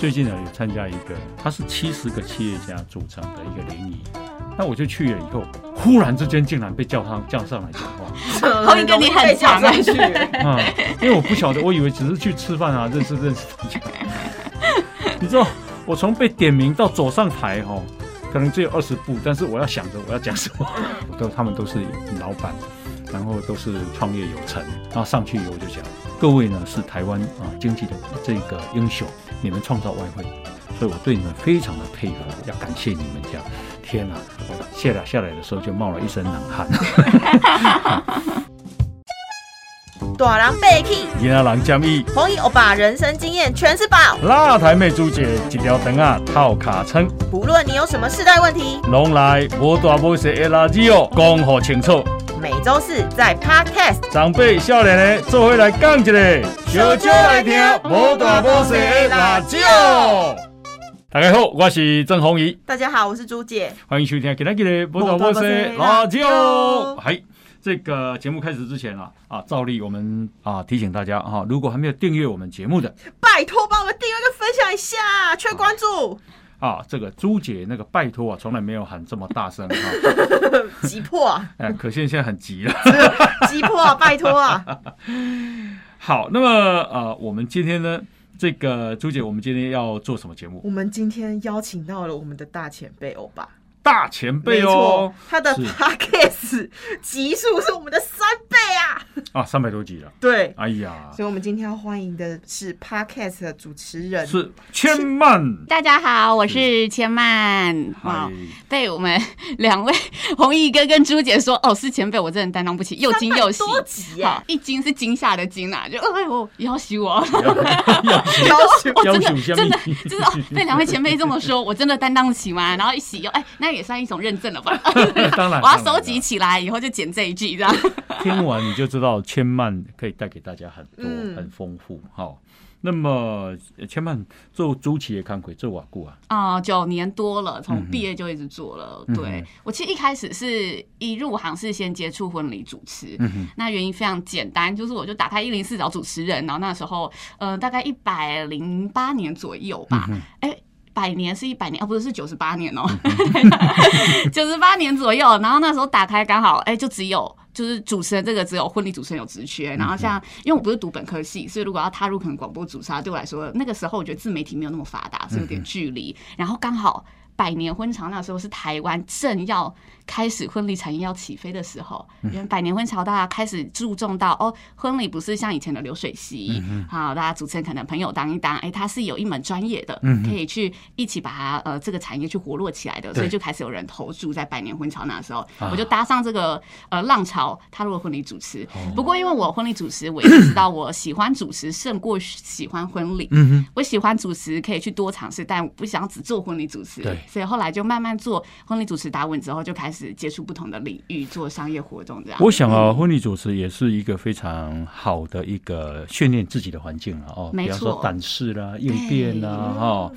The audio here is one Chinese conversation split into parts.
最近呢有参加一个，他是七十个企业家组成的一个联谊，那我就去了以后，忽然之间竟然被叫上叫上来讲话，后一个你很强啊去，啊、因为我不晓得，我以为只是去吃饭啊，认识认识大家。你知道，我从被点名到走上台哦，可能只有二十步，但是我要想着我要讲什么，我 都他们都是老板，然后都是创业有成，然后上去以后就讲，各位呢是台湾啊经济的这个英雄，你们创造外汇，所以我对你们非常的佩服，要感谢你们这样。天哪、我下来下来的时候就冒了一身冷汗。大人被气，伊那人建议。红衣欧巴人生经验全是宝。辣台妹朱姐一条灯啊套卡称，不论你有什么世代问题，拢来无大无小的垃圾哦，讲好清楚。每周四在 Podcast 长辈少年的做伙来讲一个，小少来听无大无小的辣椒。大家好，我是郑宏仪，大家好，我是朱姐。欢迎收听今天的无大无小的辣椒。嗨。这个节目开始之前啊，啊，照例我们啊提醒大家哈、如果还没有订阅我们节目的拜托帮我们订阅跟分享一下，缺关注，啊，这个朱姐那个拜托啊，从来没有喊这么大声啊，急迫啊，哎，可现现在很急了。急迫啊，拜托啊。好，那么呃，我们今天呢，这个朱姐，我们今天要做什么节目？我们今天邀请到了我们的大前辈欧巴，大前辈哦，，他的是。Podcast 集数是我们的三倍啊。啊，三百多集了，对，哎呀，所以我们今天要欢迎的是 Podcast 的主持人，是千曼，大家好，我是千曼。哇，被我们两位 弘毅哥跟朱姐说，哦，是前辈，我真的担当不起，又惊又喜。多集一惊是惊吓的惊啊，就哎呦，要死我！要要求 我。真的真的面真的、哦、被两位前辈这么说，我真的担当得起吗？然后一喜又哎，那也算一种认证了吧？当然，我要收集起来，以后就剪这一句这样。听完你就知道千曼可以带给大家很多，嗯很丰富。好，那么呃千曼做朱企业康魁做瓦固啊，啊，九年多了，从毕业就一直做了。嗯对我其实一开始是一入行是先接触婚礼主持，嗯哼，那原因非常简单，就是我就打开一零四找主持人，然后那时候呃大概一百零八年左右吧，嗯哎、百年是一百年，哦，不是是九十八年哦，九十八年左右。然后那时候打开刚好，哎、就只有就是主持人这个只有婚礼主持人有职缺。然后像因为我不是读本科系，所以如果要踏入可能广播主持啊，对我来说那个时候我觉得自媒体没有那么发达，是有点距离。然后刚好百年婚潮那时候是台湾正要开始婚礼产业要起飞的时候，因为百年婚潮大家开始注重到哦，婚礼不是像以前的流水席，好，大家主持人可能朋友当一当，哎，他是有一门专业的，可以去一起把它呃这个产业去活络起来的，所以就开始有人投注在百年婚潮那时候，我就搭上这个呃浪潮，踏入了婚礼主持。不过因为我婚礼主持，我也知道我喜欢主持胜过喜欢婚礼，我喜欢主持，可以去多尝试，但我不想只做婚礼主持。对。所以后来就慢慢做婚礼主持打稳之后，就开始接触不同的领域，做商业活动这样。我想啊，婚礼主持也是一个非常好的一个训练自己的环境了哦，没比方说胆识啦、应变啦，哈。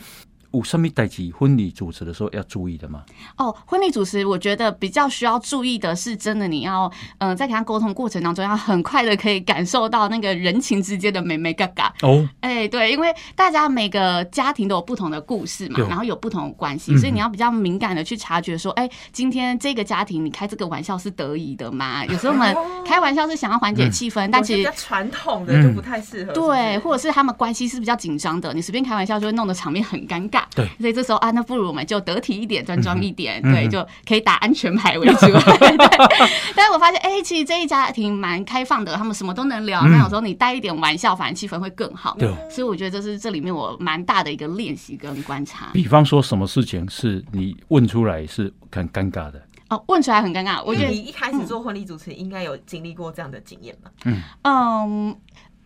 有什么代志婚礼主持的时候要注意的吗？哦，婚礼主持我觉得比较需要注意的是，真的你要，呃，在跟他沟通过程当中，要很快的可以感受到那个人情之间的美美嘎嘎。哦，哎，对，因为大家每个家庭都有不同的故事嘛，然后有不同的关系，嗯所以你要比较敏感的去察觉说，哎，今天这个家庭你开这个玩笑是得意的吗？有时候我们开玩笑是想要缓解气氛，但其实比较传统的就不太适合。对，或者是他们关系是比较紧张的，你随便开玩笑就会弄得场面很尴尬。对所以这时候啊，那不如我们就得体一点，端庄一点，嗯对，就可以打安全牌为主。对但是我发现，哎、其实这一家庭蛮开放的，他们什么都能聊。嗯那有时候你带一点玩笑，反而气氛会更好。对所以我觉得这是这里面我蛮大的一个练习跟观察。比方说什么事情是你问出来是很尴尬的？哦，问出来很尴尬，我觉得你一开始做婚礼主持，应该有经历过这样的经验吧？嗯，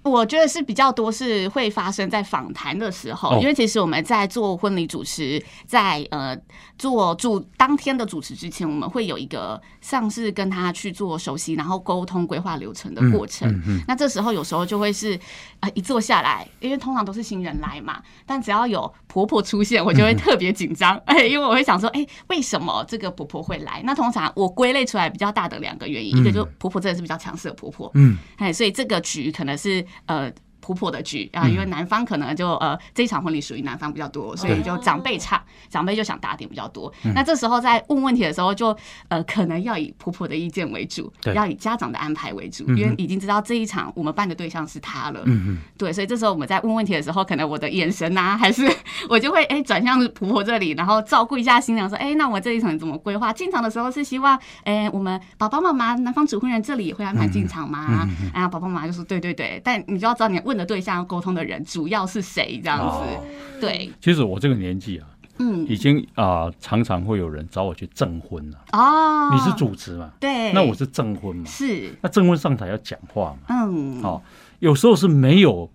我觉得是比较多是会发生在访谈的时候，哦因为其实我们在做婚礼主持，在呃做主当天的主持之前，我们会有一个像是跟他去做熟悉，然后沟通规划流程的过程。嗯嗯那这时候有时候就会是啊、一坐下来，因为通常都是新人来嘛，但只要有婆婆出现，我就会特别紧张，哎、因为我会想说，哎、为什么这个婆婆会来？那通常我归类出来比较大的两个原因，一个就是婆婆真的是比较强势的婆婆，嗯，哎，所以这个局可能是呃。婆婆的局啊，因为男方可能就呃这一场婚礼属于男方比较多，所以就长辈差，长辈就想打点比较多。那这时候在问问题的时候，就呃可能要以婆婆的意见为主，对要以家长的安排为主，因为已经知道这一场我们办的对象是他了。嗯嗯，对，所以这时候我们在问问题的时候，可能我的眼神呐、还是我就会哎转向婆婆这里，然后照顾一下新娘，说哎，那我这一场怎么规划？进场的时候是希望哎我们爸爸妈妈男方主婚人这里也会安排进场吗？啊，爸爸妈妈就说对对对，但你就要知道你问的对象沟通的人主要是谁这样子。哦对，其实我这个年纪啊，嗯，已经啊、常常会有人找我去证婚了。哦，你是主持嘛？对，那我是证婚嘛？是那证婚上台要讲话嘛？嗯，哦，有时候是没有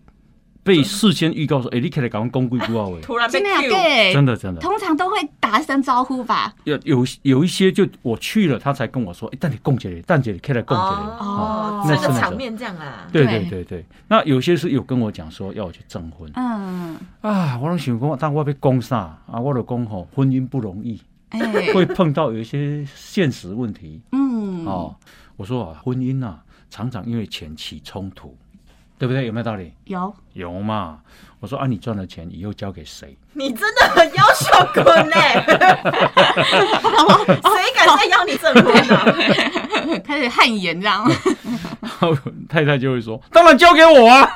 被事先预告说，哎、你可以来赶快公规不到位，突然被真的呀 Q，真的真的。通常都会打一声招呼吧。有有有一些就我去了，他才跟我说，哎、但你供姐姐，但姐你可以来供姐姐。哦哦，那个场面这样啊，对对对对。对，那有些是有跟我讲说要我去证婚。嗯，啊，我拢想讲，但我被攻啥？啊？我就讲吼，婚姻不容易，哎，会碰到有一些现实问题。嗯，哦。我说啊，婚姻啊，常常因为钱起冲突，对不对？有没有道理？有，有嘛？我说啊，你赚了钱以后交给谁？你真的很要求滚呢，谁敢再要你证婚啊？开始汗颜这样，然 后太太就会说，当然交给我啊。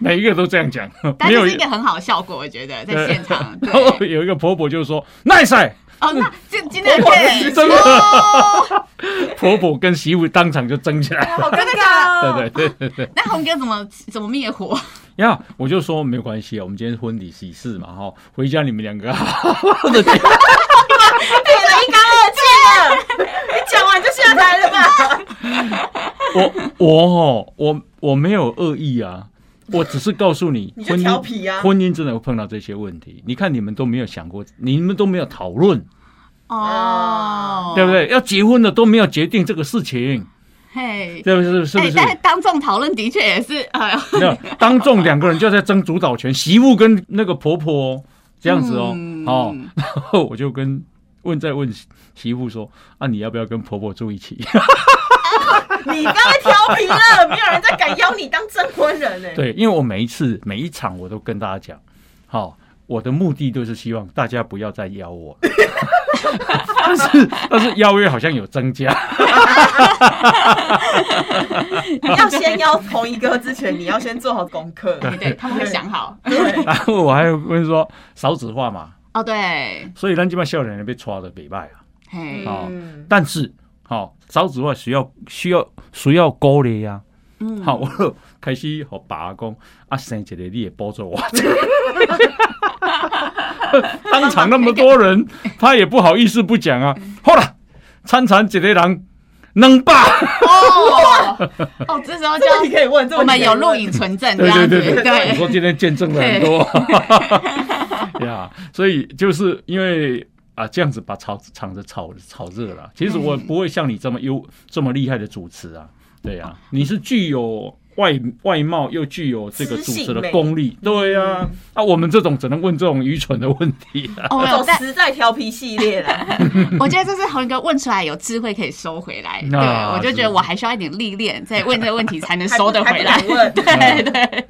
每一个都这样讲，但是是一个很好的效果，我觉得在现场。然后，有一个婆婆就说：“奈赛，哦，那这今天婆婆对真的哦 婆婆跟媳妇当场就争起来。好尴尬哦。对对对对对，那红哥怎么怎么灭火？呀，我就说没有关系啊，我们今天婚礼喜事嘛，哈，回家你们两个好好的讲。变得一干二净了，你讲完就下台了吧？我我哦，我我没有恶意啊，我只是告诉你，你就婚姻调皮啊婚姻真的会碰到这些问题。你看你们都没有想过，你们都没有讨论，哦，对不？对？要结婚的都没有决定这个事情，嘿，对不是？是不哎，是？但是当众讨论的确也是，哎呦，没有，当众两个人就在争主导权，媳妇跟那个婆婆哦这样子哦，嗯哦，然后我就跟问再问媳妇说啊，你要不要跟婆婆住一起？你刚才调皮了，没有人再敢邀你当证婚人呢。对，因为我每一次每一场我都跟大家讲，好、我的目的就是希望大家不要再邀我，但是但是邀约好像有增加，要先邀同一个之前，你要先做好功课。对对，他们会想好。对，然后我还有问说少子化嘛，哦，对，所以咱基本少年人被抓的北拜啊。嘿，但是，好、少子化需要需要需要鼓励呀。嗯，好，我就开始和爸讲，啊，生一个你也帮助我。当场那么多人，他也不好意思不讲啊。好了，参禅一个人能霸，哦，哦，这时候就你可以问，这我们有录影存证这对对对对，我对，说今天见证了很多，呀，所以就是因为啊这样子把炒场子炒炒热了。其实我嗯不会像你这么优这么厉害的主持啊，对呀、你是具有外外貌又具有这个主持的功力，对呀、嗯啊，我们这种只能问这种愚蠢的问题啊。哦，实在调皮系列了。我觉得这是红哥问出来有智慧可以收回来，对啊我就觉得我还需要一点历练，再问这个问题才能 收得回来对对，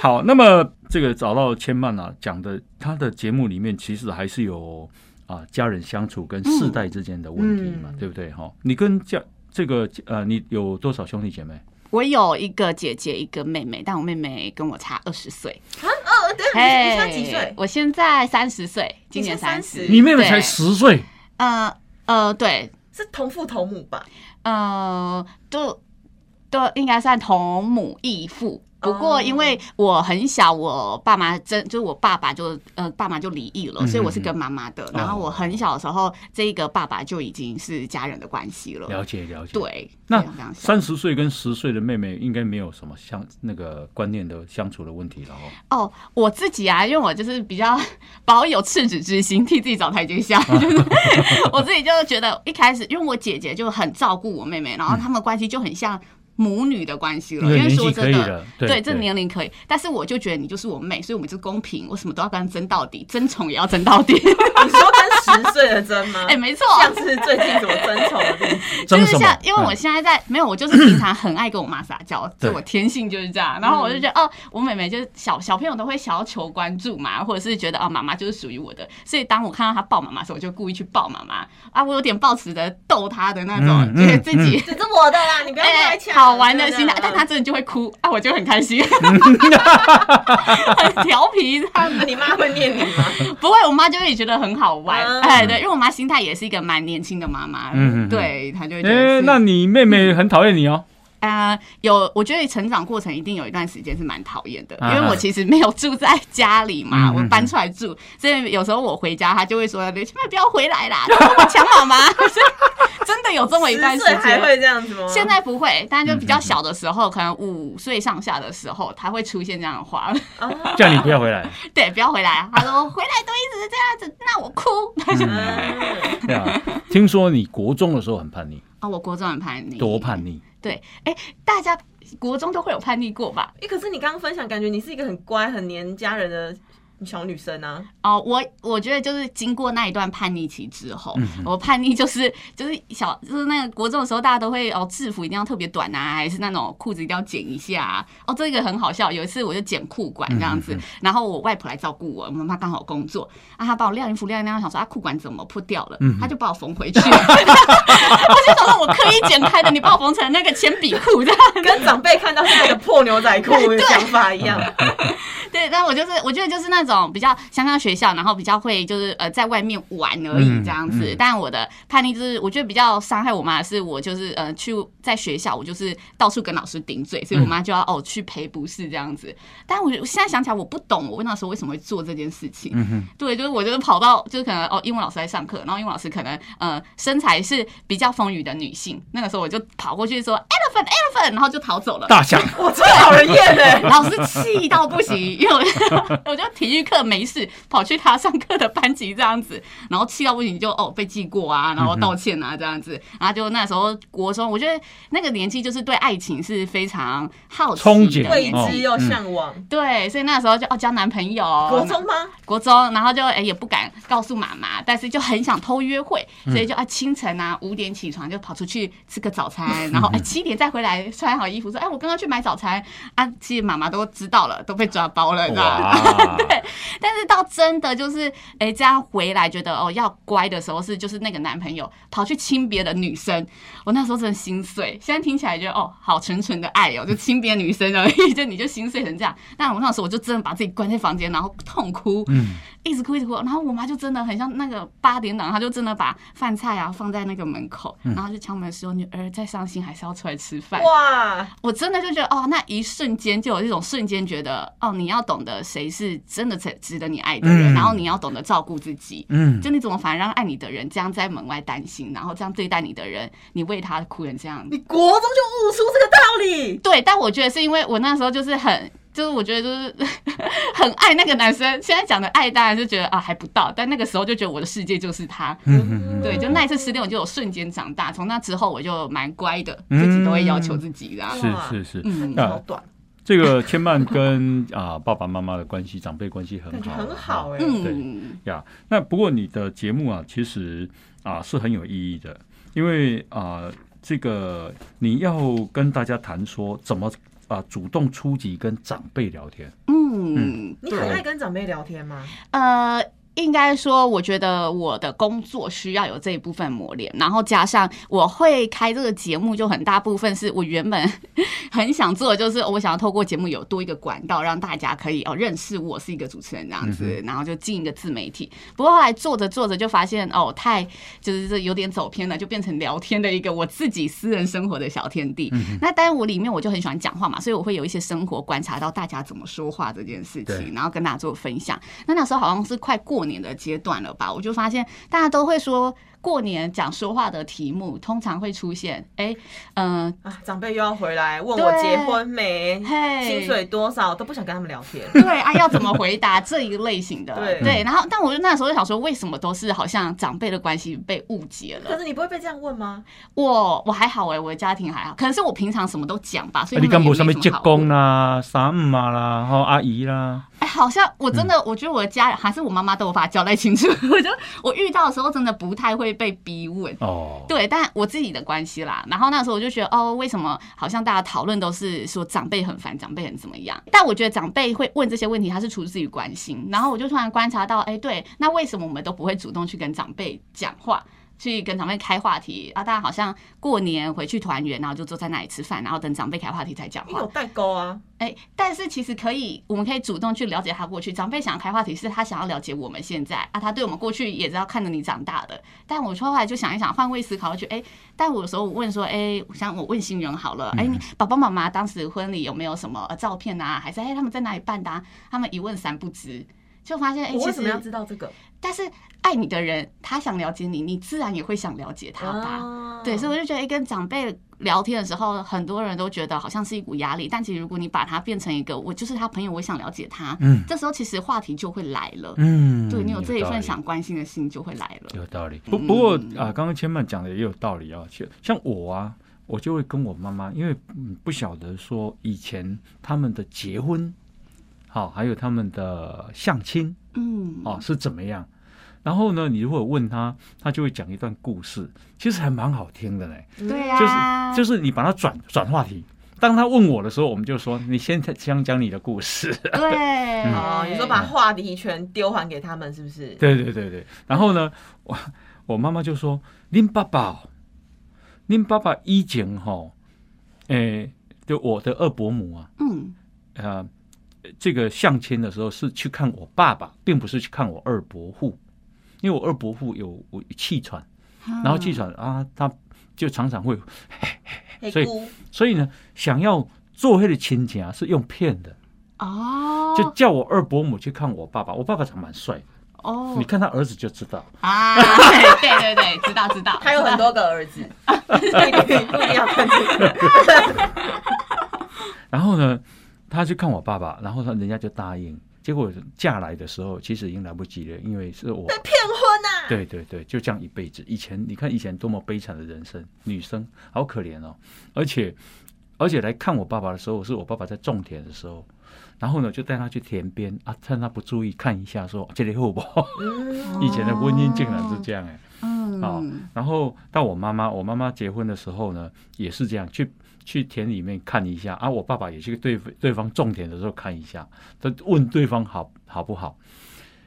好，那么这个找到千曼啊讲的，他的节目里面其实还是有啊家人相处跟世代之间的问题嘛，嗯对不对？哈，你跟家这个呃，你有多少兄弟姐妹？我有一个姐姐，一个妹妹，但我妹妹跟我差二十岁。啊，哦，对，你你现在几岁？我现在三十岁，今年三十。你妹妹才十岁，呃呃，对，是同父同母吧？呃，都都应该算同母异父。不过哦因为我很小，我爸妈真就是我爸爸就呃爸妈就离异了，嗯所以我是跟妈妈的。然后哦我很小的时候，这个爸爸就已经是家人的关系了。了解了解。，对，那三十岁跟十岁的妹妹应该没有什么相那个观念的相处的问题了哦。哦，我自己啊，因为我就是比较 保有赤子之心，替自己找台阶下，就是我自己就觉得一开始，因为我姐姐就很照顾我妹妹，然后他们关系就很像母女的关系了，因为说真的，对对，这对年龄可以，但是我就觉得你就是我妹，所以我们就公平，我什么都要跟她争到底，争宠也要争到底。你说跟十岁的争吗？哎、没错，像是最近怎么争宠 的就是像，？因为我嗯现在在没有，我就是平常很爱跟我妈撒娇，对这我天性就是这样。然后我就觉得，哦，我妹妹就是小小朋友都会想要求关注嘛，或者是觉得哦，妈妈就是属于我的，所以当我看到她抱妈妈的时候，我就故意去抱妈妈啊，我有点抱持着逗她的那种，嗯觉得自己。这是我的啦，你不要过来哎、抢。好玩的心态，但他真的就会哭啊，我就很开心，很调皮他。你妈会念你吗？不会，我妈就会觉得很好玩，哎，对，因为我妈心态也是一个蛮年轻的妈妈，嗯对，她就会觉哎、得。那你妹妹很讨厌你哦。啊、有，我觉得成长过程一定有一段时间是蛮讨厌的，因啊为我其实没有住在家里嘛，我搬出来住，所以有时候我回家，他就会说：“你千万不要回来啦，你跟我抢妈妈。”真的有这么一段时间。会这样子吗？现在不会，但就比较小的时候，可能五岁上下的时候，他会出现这样的话，哦 叫你不要回来。对，不要回来。他说回来都一直这样子，那我哭。嗯，对啊，听说你国中的时候很叛逆，哦，我国中很叛逆，多叛逆。对，哎、大家国中都会有叛逆过吧？哎，可是你刚刚分享，感觉你是一个很乖、很黏家人的小女生啊。哦，我我觉得就是经过那一段叛逆期之后，嗯我叛逆就是就是小就是那个国中的时候，大家都会哦制服一定要特别短啊，还是那种裤子一定要剪一下、啊。哦，这个很好笑。有一次我就剪裤管这样子，然后我外婆来照顾我，我妈妈刚好工作啊，她帮我晾衣服晾一晾，想说啊裤管怎么破掉了，嗯她就把我缝回去。我就想说我刻意剪开的，你把我缝成那个铅笔裤这样。跟长辈看到是那个破牛仔裤的 想法一样。对，但我就是我觉得就是那种比较乡下学校，然后比较会就是呃在外面玩而已嗯这样子。嗯但我的叛逆就是我觉得比较伤害我妈的是，我就是呃去在学校我就是到处跟老师顶嘴，所以我妈就要哦去赔不是这样子。但我我现在想起来我不懂我那时候为什么会做这件事情。嗯哼，对，就是我就是跑到就是可能哦，英文老师在上课，然后英文老师可能呃身材是比较丰腴的女性，那个时候我就跑过去说 elephant elephant，然后就逃走了。大象。我最讨人厌哎！老师气到不行，因为我就 我就体育课没事跑去他上课的班级这样子，然后气到不行就哦被记过啊，然后道歉啊这样子，然后就那时候国中，我觉得那个年纪就是对爱情是非常好奇憧憬的未知又向往。对，所以那时候就哦交男朋友，国中吗？国中，然后就哎、也不敢告诉妈妈，但是就很想偷约会，所以就啊清晨啊五点起床就跑出去吃个早餐，然后 哎七点再回来穿好衣服说哎我刚刚去买早餐啊，其实妈妈都知道了，都被抓包了，你知道吗？哇，但是到真的就是哎、这样回来觉得哦要乖的时候是就是那个男朋友跑去亲别的女生，我那时候真的心碎，现在听起来觉得哦好纯纯的爱哦，就亲别的女生而已，就你就心碎成这样，但我那时候我就真的把自己关在房间，然后痛哭，一直哭一直哭，然后我妈就真的很像那个八点档，她就真的把饭菜啊放在那个门口，然后就敲门说女儿再伤心还是要出来吃饭。哇，我真的就觉得哦，那一瞬间就有一种瞬间觉得哦，你要懂得谁是真的值值得你爱的人，嗯然后你要懂得照顾自己。嗯，就你怎么反而让爱你的人这样在门外担心，然后这样对待你的人，你为他哭成这样你国中就悟出这个道理。对，但我觉得是因为我那时候就是很，就是我觉得就是 很爱那个男生。现在讲的爱，当然是觉得啊还不到，但那个时候就觉得我的世界就是他。嗯嗯对，就那一次失恋，我就有瞬间长大。从那之后，我就蛮乖的，嗯自己都会要求自己啦。嗯，是是是，嗯，啊好短，这个千曼跟啊爸爸妈妈的关系、长辈关系很好，很好哎。嗯，呀。那不过你的节目啊，其实啊是很有意义的，因为啊这个你要跟大家谈说怎么啊主动出击跟长辈聊天，嗯，你很爱跟长辈聊天吗？呃。应该说，我觉得我的工作需要有这一部分磨练，然后加上我会开这个节目，就很大部分是我原本 很想做的，就是我想要透过节目有多一个管道，让大家可以哦认识我是一个主持人这样子，然后就进一个自媒体。不过后来做着做着就发现哦，太就是这有点走偏了，就变成聊天的一个我自己私人生活的小天地。那当然我里面我就很喜欢讲话嘛，所以我会有一些生活观察到大家怎么说话这件事情，然后跟大家做分享。那那时候好像是快过年的阶段了吧，我就发现大家都会说。过年讲说话的题目，通常会出现，哎，嗯、啊，长辈又要回来问我结婚没，嘿，薪水多少，都不想跟他们聊天。对啊，要怎么回答这一类型的？对对然后但我就那时候就想说，为什么都是好像长辈的关系被误解了？可是你不会被这样问吗？我我还好哎、我的家庭还好，可能是我平常什么都讲吧，所以啊你干部他们也上面结没什么好问公啦、三姆啊啦、吼阿姨啦，哎、好像我真嗯的，我觉得我的家人还是我妈妈都有把它交代清楚。我就我遇到的时候，真的不太会被逼问。哦，对，但我自己的关系啦。然后那时候我就觉得，哦，为什么好像大家讨论都是说长辈很烦，长辈很怎么样？但我觉得长辈会问这些问题，他是出自于关心。然后我就突然观察到，哎，对，那为什么我们都不会主动去跟长辈讲话？去跟长辈开话题啊，大家好像过年回去团圆，然后就坐在那里吃饭，然后等长辈开话题才讲话你有。代沟啊，哎、但是其实可以，我们可以主动去了解他过去。长辈想要开话题，是他想要了解我们现在啊，他对我们过去也知道看着你长大的。但我后来就想一想，换位思考，就觉得哎、但我有时候我问说，哎、像我问新人好了，哎、你爸爸妈妈当时婚礼有没有什么呃照片啊？还是哎、他们在哪里办的、啊？他们一问三不知。就发现，哎、其我为什么要，知道这个？但是爱你的人，他想了解你，你自然也会想了解他吧。啊对，所以我就觉得，哎，跟长辈聊天的时候，很多人都觉得好像是一股压力，但其实如果你把它变成一个，我就是他朋友，我想了解他，嗯这时候其实话题就会来了。嗯，对你有这一份想关心的心就会来了。有道理。不不过啊，刚刚千曼讲的也有道理啊。像像我啊，我就会跟我妈妈，因为嗯不晓得说以前他们的结婚，好、还有他们的相亲嗯，哦是怎么样。然后呢，你如果问他，他就会讲一段故事，其实还蛮好听的嘞。对呀就是，就是你把它转转话题。当他问我的时候，我们就说你先讲讲你的故事。对，哦，你说把话题全丢还给他们，是不是？对对对对。然后呢，我我妈妈就说：“您爸爸哦，您爸爸以前哈，诶，就我的二伯母啊，嗯呃，这个相亲的时候是去看我爸爸，并不是去看我二伯父，因为我二伯父有有气喘，然后气喘啊，他就常常会，所以所以呢，想要做黑的亲情啊，是用骗的，哦，就叫我二伯母去看我爸爸，我爸爸长蛮帅的，哦你看他儿子就知道。”啊，对对对，知道知道，他有很多个儿子，不一定不一定要看这个。然后呢，他去看我爸爸，然后他人家就答应。结果嫁来的时候，其实已经来不及了，因为是我被。骗婚呐、对对对，就这样一辈子。以前你看以前多么悲惨的人生，女生好可怜哦。而且而且来看我爸爸的时候，是我爸爸在种田的时候，然后呢就带他去田边啊，趁他不注意看一下说这里好不 以前的婚姻竟然是这样哎、嗯，好然后到我妈妈，我妈妈结婚的时候呢，也是这样，去去田里面看一下啊。我爸爸也去对对方种田的时候看一下，他问对方好好不好。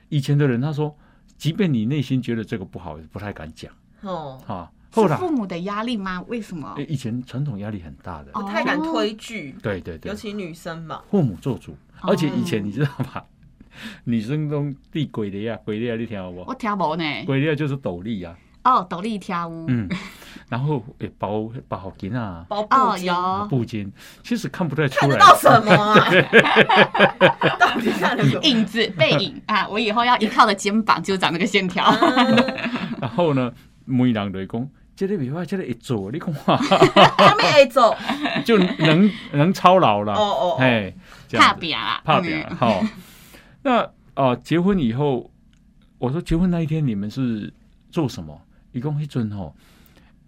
以前的人他说，即便你内心觉得这个不好，也不太敢讲哦，啊。后来父母的压力吗？为什么？以前传统压力很大的，哦不太敢推拒，对对对尤，其女生嘛。父母做主，而且以哦前你知道吗？女生中地鬼的呀，鬼的呀，你听好不我？听无呢。鬼的呀就是斗笠啊，哦，斗笠跳舞。嗯，然后也包包好巾啊，包哦，布巾有布巾，其实看不太出来。看得到什么啊？到底看得什么？影子背影 啊！我以后要依靠的肩膀就长那个线条。然后呢，每人就会讲，这个袂歹，这个会做，你看哇，他们 A 走，就能能操劳了。哦哦哦哎，怕表啦，怕扁嗯好。那啊，结婚以后，我说结婚那一天你们是做什么？一共迄阵吼，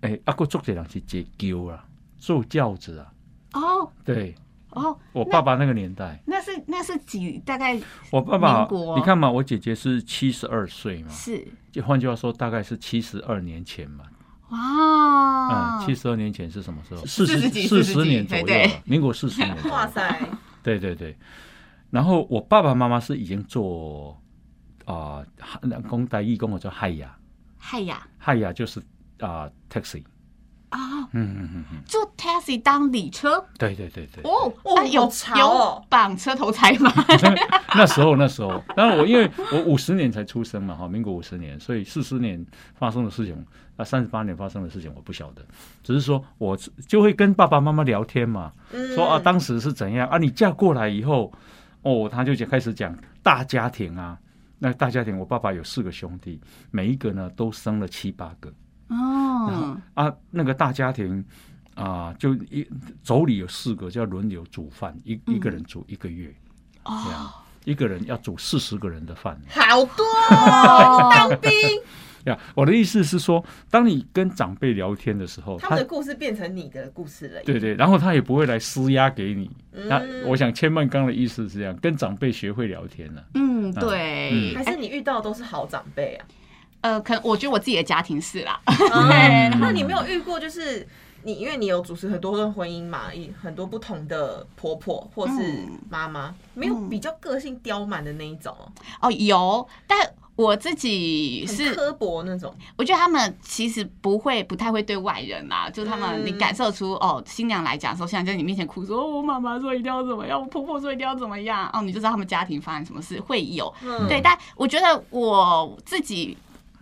哎，啊，个做一个人是解轿啊，坐轿子啊。哦对哦，我爸爸那个年代，那是那是几大概我爸爸你看嘛，我姐姐是七十二岁嘛，是就换句话说，大概是七十二年前嘛。哇嗯，七十二年前是什么时候？四十四十年左右民国四十年。哇塞，对对对。然后我爸爸妈妈是已经做啊，呃公台义工我叫嗨呀，嗨呀嗨呀就是啊、taxi。啊，嗯嗯嗯嗯，坐 taxi 当礼车对对对对。哦，哦啊有有哦绑车头财吗？那时候那时候，当然我因为我五十年才出生嘛，哈，民国五十年，所以四十年发生的事情啊，三十八年发生的事情我不晓得，只是说我就会跟爸爸妈妈聊天嘛，嗯说啊，当时是怎样啊？你嫁过来以后，哦，他就讲开始讲大家庭啊，那大家庭，我爸爸有四个兄弟，每一个呢都生了七八个。哦，啊。那个大家庭啊，就一妯娌有四个，就要轮流煮饭，一一个人煮一个月，这样一个人要煮四十个人的饭。好多哦，当兵，呀，我的意思是说，当你跟长辈聊天的时候，他们的故事变成你的故事了。对对，然后他也不会来施压给你。嗯那我想千曼刚的意思是这样，跟长辈学会聊天了。嗯，对，还是你遇到的都是好长辈啊？呃，可能我觉得我自己的家庭是啦，对，那你没有遇过就是你，因为你有主持很多段婚姻嘛，很多不同的婆婆或是妈妈，没有比较个性刁蛮的那一种哦，哦，有，但我自己是刻薄那种。我觉得他们其实不会，不太会对外人啦，就是他们嗯你感受出哦，新娘来讲的时候，新娘在你面前哭说，哦我妈妈说一定要怎么样，我婆婆说一定要怎么样，哦，你就知道他们家庭发生什么事会有。嗯对，但我觉得我自己。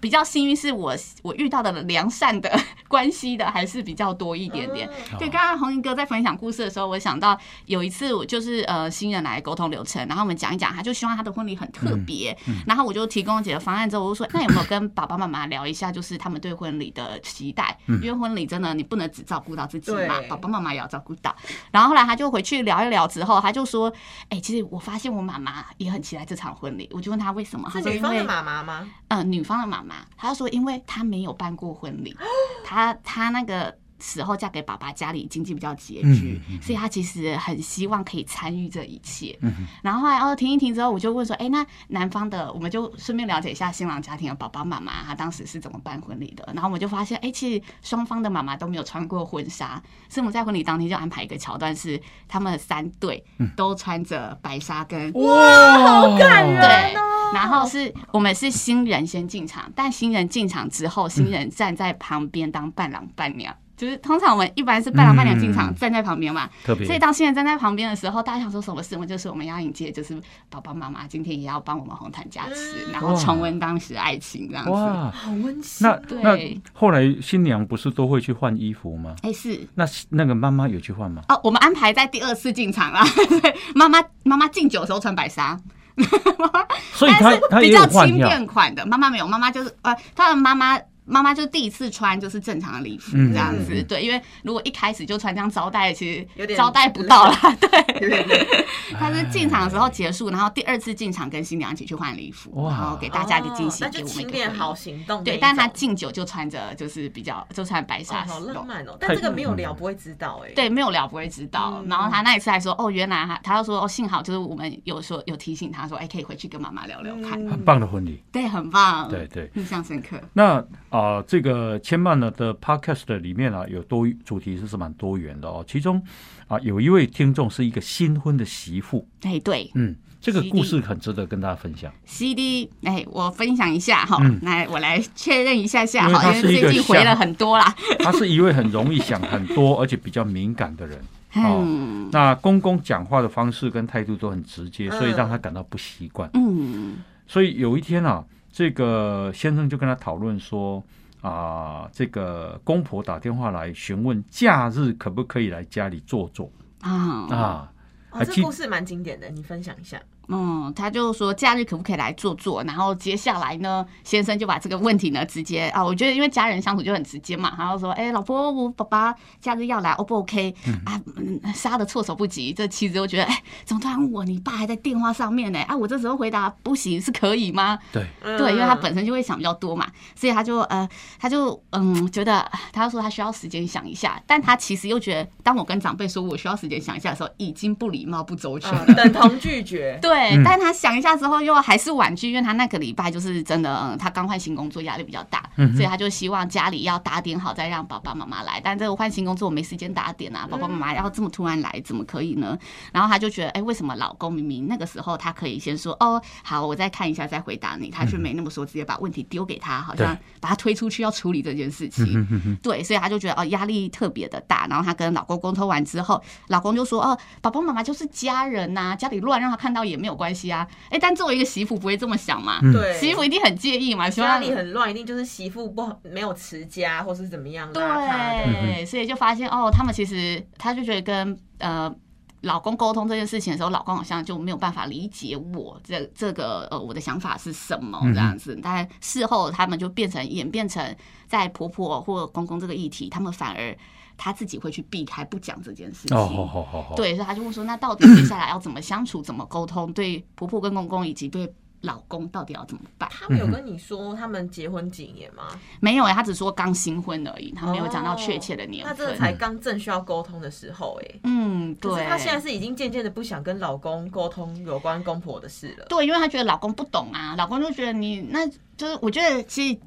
比较幸运是我我遇到的良善的关系的还是比较多一点点。嗯。对，刚刚红英哥在分享故事的时候，我想到有一次我就是呃新人来沟通流程，然后我们讲一讲，他就希望他的婚礼很特别，然后我就提供几个方案之后，我就说那有没有跟爸爸妈妈聊一下，就是他们对婚礼的期待，因为婚礼真的你不能只照顾到自己嘛，爸爸妈妈也要照顾到。然后后来他就回去聊一聊之后，他就说，哎、其实我发现我妈妈也很期待这场婚礼，我就问他为什么，他是说因为女方的妈妈吗？呃，女方的妈妈，她就说，因为他没有办过婚礼，他他那个时候嫁给爸爸，家里经济比较拮据，所以他其实很希望可以参与这一切。然后后来哦停一停之后，我就问说，哎，那男方的，我们就顺便了解一下新郎家庭的爸爸妈妈，他当时是怎么办婚礼的。然后我们就发现，哎，其实双方的妈妈都没有穿过婚纱，所以我们在婚礼当天就安排一个桥段，是他们三对都穿着白纱跟哇，好感人对哦，然后是我们是新人先进场，但新人进场之后，新人站在旁边当伴郎伴娘。就是通常我们一般是伴郎伴娘进场嗯站在旁边嘛，所以当新人站在旁边的时候，大家想说什么事？我们就是我们要迎接，就是爸爸妈妈今天也要帮我们红毯加持，嗯然后重温当时爱情这样子。哇，好温馨。那对那后来新娘不是都会去换衣服吗？哎、是那那个妈妈有去换吗？哦，我们安排在第二次进场啦。对，妈妈妈妈敬酒的时候穿白纱，所以她但她是比较轻。便款的。妈妈没有，妈妈就是呃，她的妈妈。妈妈就第一次穿就是正常的礼服嗯这样子，嗯嗯对，因为如果一开始就穿这样招待，其有点实招待不到啦，对。对对对，她是进场的时候结束，然后第二次进场跟新娘一起去换礼服，然后给大家一个惊喜，哦那就给我们一轻便个好行动。对，但是她敬酒就穿着就是比较就穿白哦纱好。浪漫哦，但这个没有聊不会知道哎。对，没有聊不会知道。嗯然后他那一次还说，哦，原来他他就说，哦，幸好就是我们有说有提醒他说，哎，可以回去跟妈妈聊聊看。嗯很棒的婚礼。对，很棒，对对，印象深刻。那啊、这个千曼呢的 podcast 里面啊，有多主题是蛮多元的哦。其中啊，有一位听众是一个新婚的媳妇，哎，对嗯，这个故事很值得跟大家分享。，CD，哎，我分享一下哈嗯，来，我来确认一下下因为哈，因他是一个为最近回了很多啦。他是一位很容易想很多，而且比较敏感的人。哦嗯那公公讲话的方式跟态度都很直接，所以让他感到不习惯。嗯所以有一天啊，这个先生就跟他讨论说啊，这个公婆打电话来询问假日可不可以来家里坐坐啊啊。哦，这故事蛮经典的，你分享一下。嗯，他就说假日可不可以来做做，然后接下来呢，先生就把这个问题呢直接啊，我觉得因为家人相处就很直接嘛，然后说，哎、老婆，我爸爸假日要来，O 不 OK？、啊，嗯，杀的措手不及，这妻子就觉得，哎、怎么突然问我？你爸还在电话上面呢？啊，我这时候回答不行是可以吗？对，对，因为他嗯本身就会想比较多嘛，所以他就呃，他就嗯觉得，他就说他需要时间想一下，但他其实又觉得，当我跟长辈说我需要时间想一下的时候，已经不礼貌不周全了。嗯等同拒绝。对，嗯但他想一下之后又还是婉拒，因为他那个礼拜就是真的，嗯，他刚换新工作，压力比较大，嗯所以他就希望家里要打点好，再让爸爸妈妈来。但这个换新工作我没时间打点啊，爸爸妈妈要这么突然来，怎么可以呢？然后他就觉得，哎、为什么老公明明那个时候他可以先说，哦，好，我再看一下再回答你，他却没那么说，直接把问题丢给他，好像把他推出去要处理这件事情。嗯哼哼对，所以他就觉得哦压力特别的大，然后他跟老公沟通完之后，老公就说哦，爸爸妈妈就是家人呐、家里乱让他看到也没有关系啊。哎，但作为一个媳妇不会这么想嘛，媳妇一定很介意嘛，希家望里很乱，一定就是媳妇不好，没有持家，或是怎么样。对，所以就发现哦，他们其实他就觉得跟呃。老公沟通这件事情的时候，老公好像就没有办法理解我这这个呃我的想法是什么嗯这样子。但事后他们就变成演变成在婆婆或公公这个议题，他们反而他自己会去避开不讲这件事情。哦，好好好好，对，所以他就会说，那到底接下来要怎么相处，怎么沟通？对婆婆跟公公以及对老公到底要怎么办？他们有跟你说他们结婚几年吗？没有哎、他只说刚新婚而已，他没有讲到确切的年哦他这个份。才刚正需要沟通的时候哎、嗯，可对。是她现在是已经渐渐的不想跟老公沟通有关公婆的事了。对，因为她觉得老公不懂啊，老公就觉得你那就是，我觉得其实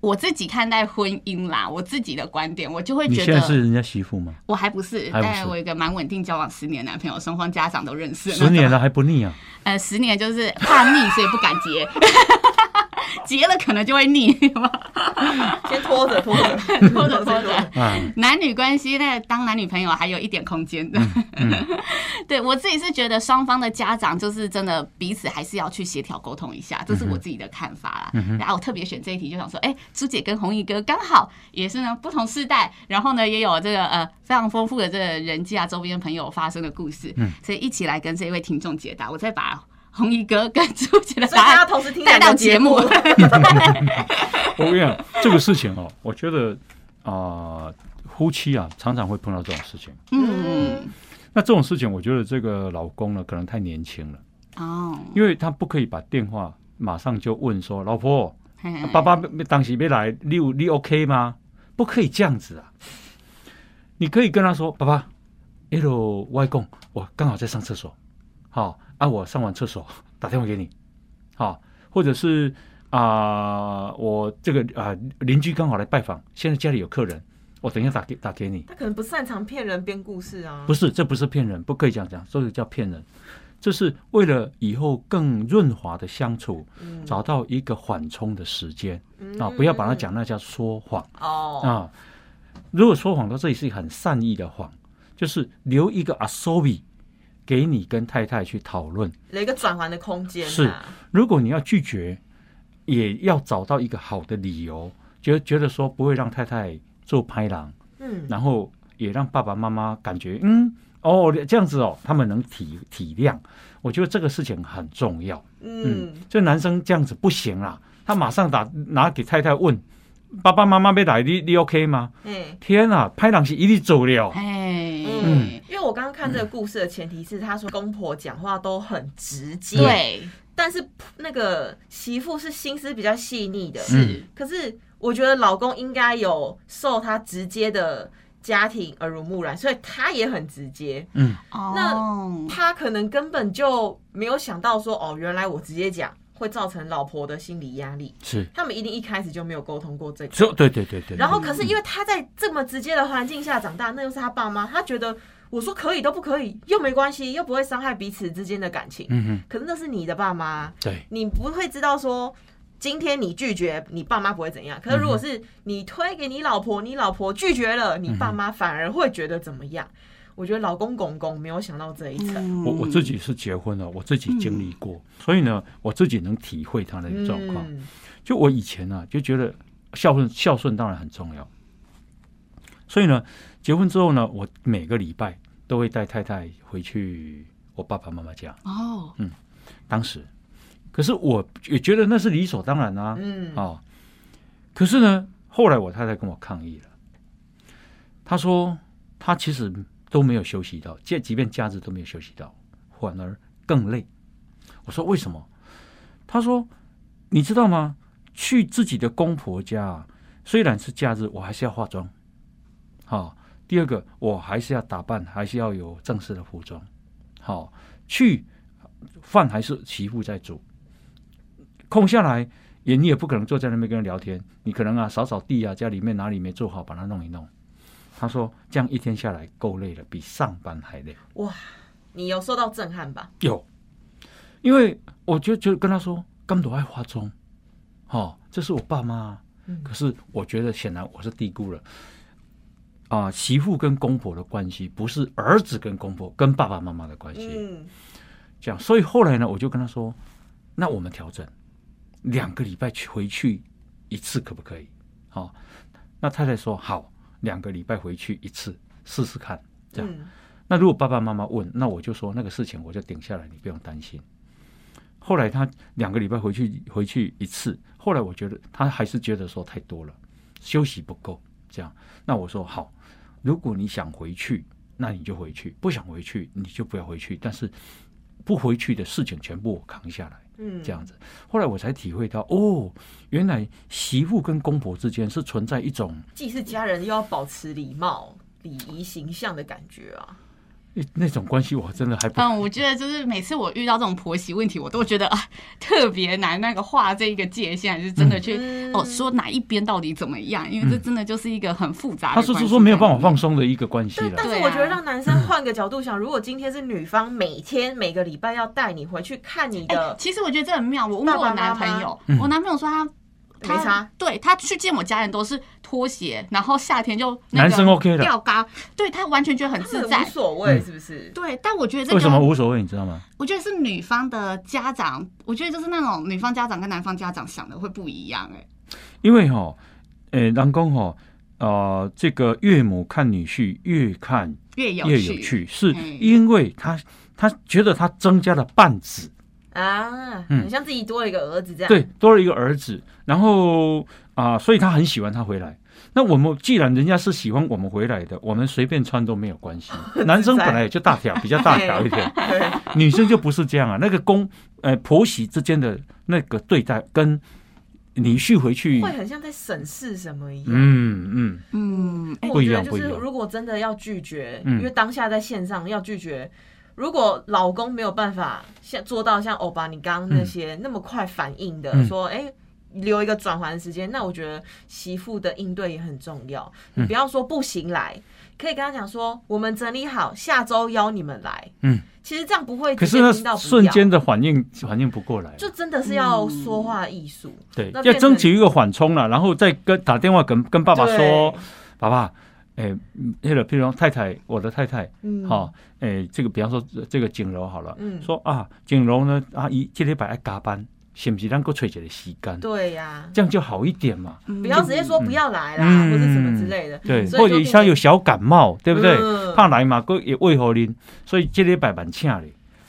我自己看待婚姻啦，我自己的观点，我就会觉得现在是人家媳妇吗？我还不是，还不是但我有一个蛮稳定交往十年的男朋友，双方家长都认识，十年了，还不腻啊？呃，十年就是怕腻，所以不敢结，结了可能就会腻，先拖着拖着 拖着拖着。啊，男女关系那当男女朋友还有一点空间的。嗯对我自己是觉得双方的家长就是真的彼此还是要去协调沟通一下，这是我自己的看法啦。嗯然后我特别选这一题，就想说，哎、朱姐跟弘毅哥刚好也是呢不同世代，然后呢也有这个呃非常丰富的这个人际啊周边朋友发生的故事，嗯所以一起来跟这位听众解答。我再把弘毅哥跟朱姐的所以他要答案同时听带两个节到节目。我跟你讲，这个事情哦，我觉得啊、夫妻啊常常会碰到这种事情。嗯嗯，那这种事情，我觉得这个老公呢，可能太年轻了，哦，因为他不可以把电话马上就问说：“老婆，嘿嘿爸爸当时没来，你你 OK 吗？”不可以这样子啊！你可以跟他说：“爸爸，那个外公，我刚好在上厕所，好啊，我上完厕所 打电话给你，好，或者是啊、我这个啊、邻居刚好来拜访，现在家里有客人，我等一下打给打给你。”他可能不擅长骗人编故事啊。不是，这不是骗人，不可以这样讲，这个叫骗人。这是为了以后更润滑的相处，嗯找到一个缓冲的时间嗯啊，不要把它讲那叫说谎哦，啊。如果说谎到这里是很善意的谎，就是留一个 asobi 给你跟太太去讨论。有一个转换的空间、啊。是如果你要拒绝，也要找到一个好的理由，觉得觉得说不会让太太做拍狼，嗯，然后也让爸爸妈妈感觉，嗯，哦，这样子哦，他们能体体谅。我觉得这个事情很重要。嗯，这男生这样子不行啦，他马上打拿给太太问，爸爸妈妈被打，你你 OK 吗？嗯。天啊，拍档是一定走了。哎，嗯，因为我刚刚看这个故事的前提是，他说公婆讲话都很直接，，对，但是那个媳妇是心思比较细腻的，是，可是我觉得老公应该有受他直接的家庭耳濡目染，所以他也很直接。嗯，那，他可能根本就没有想到说，哦，原来我直接讲会造成老婆的心理压力。是，他们一定一开始就没有沟通过这说个。对对对对。然后，可是因为他在这么直接的环境下长大，那又是他爸妈，他觉得我说可以都不可以，又没关系，又不会伤害彼此之间的感情。嗯哼，可是那是你的爸妈，对，你不会知道说，今天你拒绝，你爸妈不会怎样。可是如果是你推给你老婆，你老婆拒绝了，你爸妈反而会觉得怎么样？我觉得老公公公没有想到这一层。嗯我我自己是结婚了，我自己经历过，所以呢，我自己能体会他的状况。嗯就我以前呢、就觉得孝顺孝顺当然很重要，所以呢，结婚之后呢，我每个礼拜都会带太太回去我爸爸妈妈家。哦，嗯当时，可是我也觉得那是理所当然啊，嗯，哦，可是呢，后来我太太跟我抗议了，她说她其实都没有休息到，即即便假日都没有休息到，反而更累。我说为什么？她说你知道吗？去自己的公婆家，虽然是假日，我还是要化妆。好、第二个我还是要打扮，还是要有正式的服装。好、去饭还是媳妇在煮，空下来也你也不可能坐在那边跟人聊天，你可能啊扫扫地啊，家里面哪里没做好，把它弄一弄。他说这样一天下来够累了，比上班还累。哇，你有受到震撼吧？有，因为我就就跟他说，刚都爱化妆，哦，这是我爸妈，嗯可是我觉得显然我是低估了。啊，媳妇跟公婆的关系不是儿子跟公婆跟爸爸妈妈的关系，嗯，这样，所以后来呢，我就跟他说，那我们调整，两个礼拜去回去一次可不可以？好、那太太说好，两个礼拜回去一次试试看，这样。嗯那如果爸爸妈妈问，那我就说那个事情我就顶下来，你不用担心。后来他两个礼拜回去回去一次，后来我觉得他还是觉得说太多了，休息不够，这样。那我说好，如果你想回去，那你就回去；不想回去，你就不要回去。但是不回去的事情全部我扛下来，嗯，这样子。后来我才体会到，哦，原来媳妇跟公婆之间是存在一种既是家人，又要保持礼貌、礼仪、形象的感觉啊。那种关系，我真的还不。嗯，我觉得就是每次我遇到这种婆媳问题，我都觉得啊特别难，那个画这一个界限，还是真的去、嗯哦说哪一边到底怎么样，因为这真的就是一个很复杂的他。说是说没有办法放松的一个关系了但。是我觉得让男生换个角度想，如果今天是女方每天每个礼拜要带你回去看你哎、的，其实我觉得这很妙。我问过我男朋友，嗯我男朋友说他他没差对他去见我家人都是拖鞋，然后夏天就男生 OK 的吊嘎，对他完全觉得很自在无。所谓嗯是不是？对，但我觉得这为什么个，无所谓？你知道吗？我觉得是女方的家长，我觉得就是那种女方家长跟男方家长想的会不一样、哎，因为哈，呃，人公哈，呃，这个岳母看女婿越看越有越有趣，是嗯因为他他觉得他增加了半子，啊，嗯很像自己多了一个儿子这样。对，多了一个儿子，然后啊、所以他很喜欢他回来。那我们既然人家是喜欢我们回来的，我们随便穿都没有关系。男生本来也就大条，比较大条一点，女生就不是这样啊。那个公呃婆媳之间的那个对待，跟女婿回去，会很像在审视什么一样。嗯嗯，嗯，哎、不一我觉得就是样不一样如果真的要拒绝，嗯因为当下在线上要拒绝，如果老公没有办法像做到像欧巴你刚刚那些、那么快反应的，嗯说哎。留一个转环时间，那我觉得媳妇的应对也很重要。嗯你不要说不行来，可以跟他讲说，我们整理好，下周邀你们来。嗯，其实这样不会可是那直接听到瞬间的反应反应不过来，就真的是要说话艺术。对要争取一个缓冲了，然后再跟打电话跟跟爸爸说爸，爸爸，哎，那个譬如说太太，我的太太，嗯，好、哎，这个比方说这个景柔好了，嗯说啊，景柔呢，阿姨这礼拜爱加班，是不是咱够吹一个时间？对呀、这样就好一点嘛。不要直接说不要来啦，嗯或者什么之类的。对，或者就变成他有小感冒，对不对？嗯怕来嘛，个也胃喉啉，所以这礼拜蛮请的，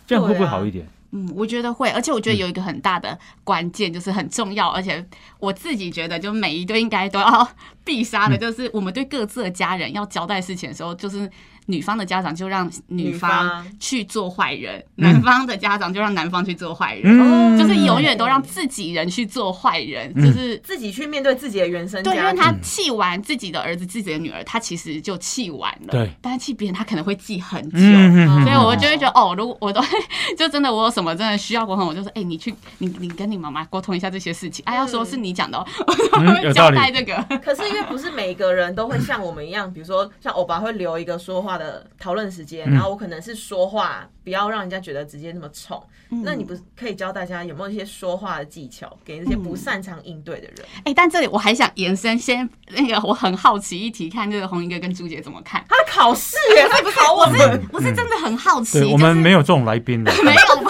这样会不会好一点？嗯，我觉得会，而且我觉得有一个很大的关键，就是很重要，而且我自己觉得，就每一对应该都要 必杀的，就是我们对各自的家人要交代事情的时候，就是女方的家长就让女女方方去做坏人，男方的家长就让男方去做坏人，嗯，就是永远都让自己人去做坏人，就是。自己去面对自己的原生对，因。为他气完自己的儿子、自己的女儿，他其实就气完了。对，但是气别人，他可能会记很久。所以我就会觉得，哦，如果我都就真的我有什么真的需要沟通，我就说，哎、你去，你你跟你妈妈沟通一下这些事情。啊，要说是你讲的、哦，我嗯有道理会交代这个。可是因为不是每个人都会像我们一样，比如说像欧巴会留一个说话的讨论时间，嗯然后我可能是说话，不要让人家觉得直接那么冲。嗯那你不是可以教大家有没有一些说话的技巧，给那些不擅长应对的人？哎、但这里我还想延伸，先那个我很好奇一题，看这个红英哥跟朱姐怎么看。他的考试耶，他考我们。我是真的很好奇，我们没有这种来宾的，没有，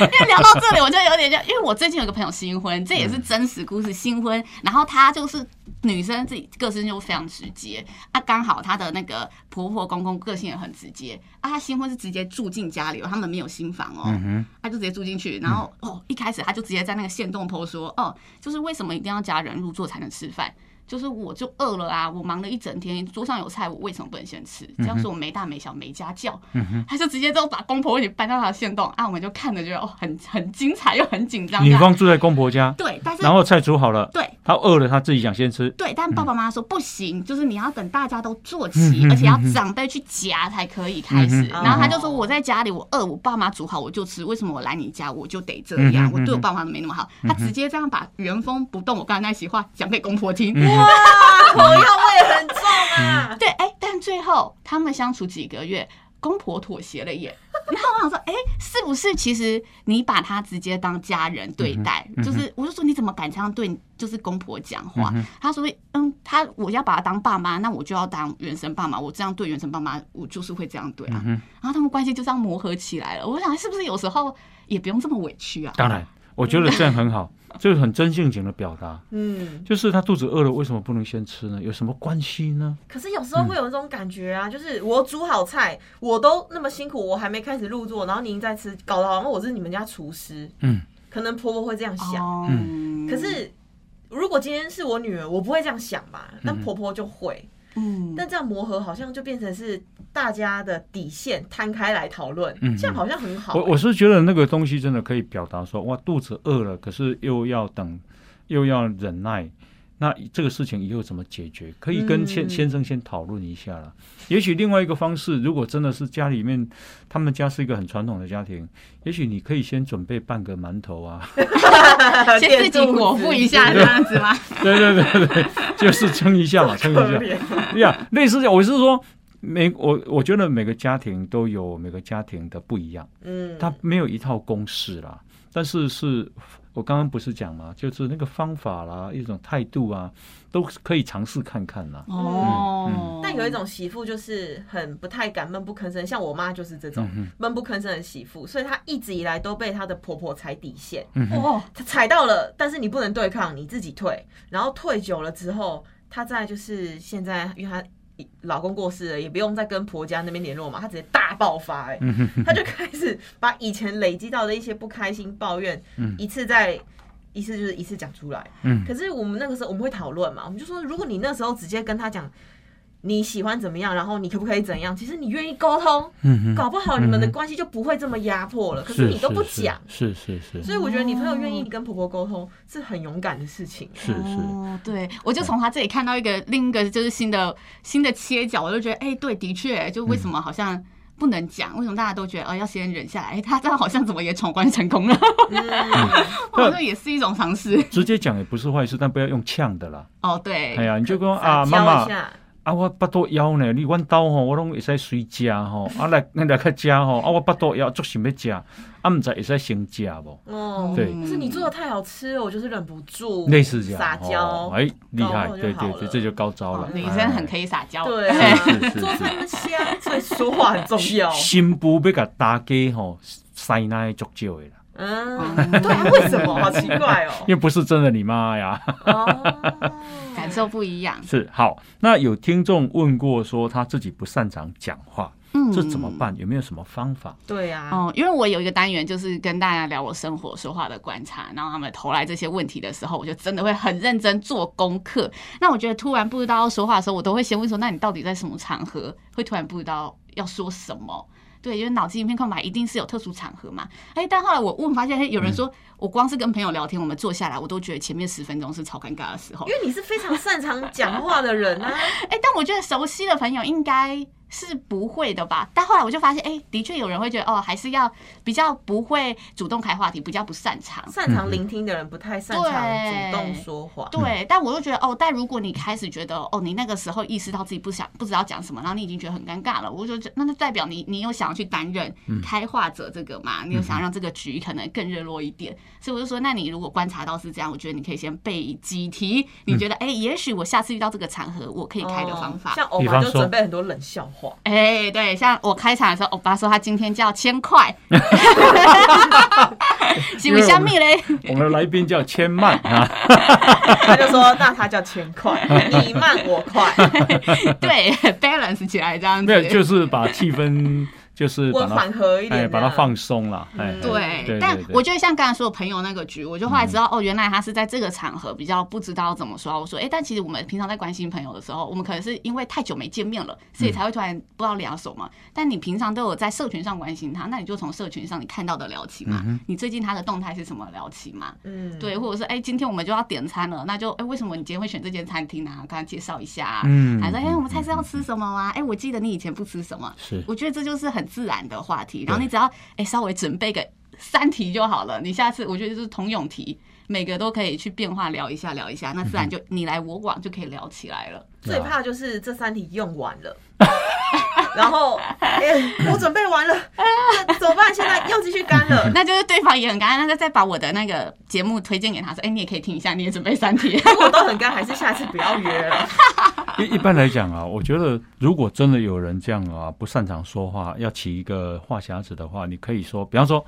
因为聊到这里，我就有点像，因为我最近有个朋友新婚，这也是真实故事，新婚，然后他就是女生自己个性就非常直接啊，刚好她的那个婆婆公公个性也很直接啊，她新婚是直接住进家里哦，他们没有新房哦，嗯哼，他就直接住进去，然后哦，一开始她就直接在那个线动 PO 说，哦，就是为什么一定要家人入座才能吃饭？就是我就饿了啊，我忙了一整天，桌上有菜，我为什么不能先吃？这样说我没大没小没家教，嗯他就直接就把公婆一起搬到他的线洞啊，我们就看着觉得哦，很很精彩又很紧张。女方住在公婆家，对，但是然后菜煮好了，对他饿了，他自己想先吃，对，但爸爸妈妈说不行，就是你要等大家都坐嗯齐，哼而且要长辈去夹才可以开始。然后他就说我在家里我饿，我爸妈煮好我就吃，为什么我来你家我就得这嗯样？哼我对我爸妈都没那么好。他直接这样把原封不动我刚才那席话讲给公婆听。嗯哇，口药味很重啊！对，哎，但最后他们相处几个月。公婆妥协了耶，然后我想说，哎、是不是其实你把他直接当家人对待？就是我就说你怎么敢这样对，就是公婆讲话？嗯他说，嗯，他我要把他当爸妈，那我就要当原生爸妈，我这样对原生爸妈，我就是会这样对啊。嗯，然后他们关系就这样磨合起来了。我想是不是有时候也不用这么委屈啊？当然，我觉得这样很好。这是很真性情的表达，嗯，就是他肚子饿了，为什么不能先吃呢？有什么关系呢？可是有时候会有那种感觉啊，就是我煮好菜，我都那么辛苦，我还没开始入座，然后您在吃，搞得好像我是你们家厨师。嗯，可能婆婆会这样想，嗯，可是如果今天是我女儿，我不会这样想吧，但婆婆就会。嗯，但这样磨合好像就变成是大家的底线摊开来讨论，嗯这样好像很好、我我是觉得那个东西真的可以表达说，哇，肚子饿了，可是又要等，又要忍耐。那这个事情以后怎么解决？可以跟先嗯先生先讨论一下了。也许另外一个方式，如果真的是家里面，他们家是一个很传统的家庭，也许你可以先准备半个馒头啊，先自己果腹一下这样子吗？对对对对，就是撑一下嘛，撑一可下。怜。呀，类似这样，我是说每我我觉得每个家庭都有每个家庭的不一样，嗯，它没有一套公式啦，但是是我刚刚不是讲嘛，就是那个方法啦，一种态度啊，都可以尝试看看啦。哦，但有一种媳妇就是很不太敢闷不吭声，像我妈就是这种嗯闷不吭声的媳妇，所以她一直以来都被她的婆婆踩底线，嗯，哦，她踩到了，但是你不能对抗，你自己退，然后退久了之后，她在就是现在，因为她老公过世了，也不用再跟婆家那边联络嘛，她直接大爆发、哎，她就开始把以前累积到的一些不开心抱怨，一次再一次就是一次讲出来。嗯。可是我们那个时候我们会讨论嘛，我们就说，如果你那时候直接跟他讲你喜欢怎么样，然后你可不可以怎样，其实你愿意沟通，嗯哼，搞不好你们的关系就不会这么压迫了。可是你都不讲，是是是所以我觉得你朋友愿意跟婆婆沟通是很勇敢的事情。是是，哦，对，我就从他这里看到一个另一个就是新的新的切角，我就觉得，哎、对，的确，就为什么好像不能讲？为什么大家都觉得哦要先忍下来？哎、他这样好像怎么也闯关成功了？嗯，好像也是一种尝试。直接讲也不是坏事，但不要用呛的啦。哦，对，哎呀，你就跟啊，撒妈妈娇一下，啊，我腹肚枵呢，你阮兜吼，我拢会使随食吼，啊来 来来去食吼，啊我腹肚枵，足想要食，啊毋知会使先食无？哦，对是你做的太好吃了，我就是忍不住，类似这样，撒娇哦，哎，厉害，对对对，这就高招了哦。女生很可以撒娇。对是啊，是是做菜那么香，所以说话很重要。心部要甲大家吼塞奶足少的啦，嗯，对啊，为什么？好奇怪哦。因为不是真的你妈呀。哦，感受不一样。是好，那有听众问过说他自己不擅长讲话，嗯这怎么办？有没有什么方法？对啊，哦，因为我有一个单元就是跟大家聊我生活说话的观察，然后他们投来这些问题的时候，我就真的会很认真做功课。那我觉得突然不知道要说话的时候，我都会先问说：那你到底在什么场合会突然不知道要说什么？对，因为脑子一片空白，一定是有特殊场合嘛。哎，但后来我问发现，哎，有人说我光是跟朋友聊天，我们坐下来，我都觉得前面十分钟是超尴尬的时候因。为你是非常擅长讲话的人啊。哎、但我觉得熟悉的朋友应该是不会的吧？但后来我就发现，哎、的确有人会觉得，哦，还是要比较不会主动开话题，比较不擅长。擅长聆听的人不太擅长主动说话。对，但我又觉得，哦，但如果你开始觉得，哦，你那个时候意识到自己不想不知道讲什么，然后你已经觉得很尴尬了，我就觉得那就代表你你有想要去担任开话者这个嘛，你有想让这个局可能更热络一点，所以我就说，那你如果观察到是这样，我觉得你可以先背几题，你觉得，哎、也许我下次遇到这个场合，我可以开的方法哦。像欧巴就准备很多冷笑话，哎、对，像我开场的时候，欧巴说他今天叫千块，是为什么嘞？我们的来宾叫千慢啊，他就说那他叫千块，你慢我快，对，balance 起来这样子。没有，就是把气氛就是把我缓和一点，哎把它放。松了，哎，嗯对，对但我觉得像刚才说的朋友那个局，我就后来知道、哦，原来他是在这个场合比较不知道怎么说。我说，哎、但其实我们平常在关心朋友的时候，我们可能是因为太久没见面了，所以才会突然不知道聊什么。但你平常都有在社群上关心他，那你就从社群上你看到的聊起嘛。你最近他的动态是什么聊起嘛？嗯，对，或者是哎、今天我们就要点餐了，那就哎、为什么你今天会选这间餐厅呢、啊？跟他介绍一下、啊。嗯还说哎、我们猜是要吃什么啊？哎、我记得你以前不吃什么。是我觉得这就是很自然的话题，然后你只要哎、稍微准备个三题就好了，你下次我觉得就是同用题，每个都可以去变化聊一下聊一下，那自然就你来我往就可以聊起来了。最怕就是这三题用完了，然后哎、我准备完了，那怎么办？现在又继续干了。那就是对方也很干，那就再把我的那个节目推荐给他说，哎、你也可以听一下，你也准备三天。如果都很干，还是下次不要约了。一一般来讲啊，我觉得如果真的有人这样啊，不擅长说话，要起一个话匣子的话，你可以说，比方说，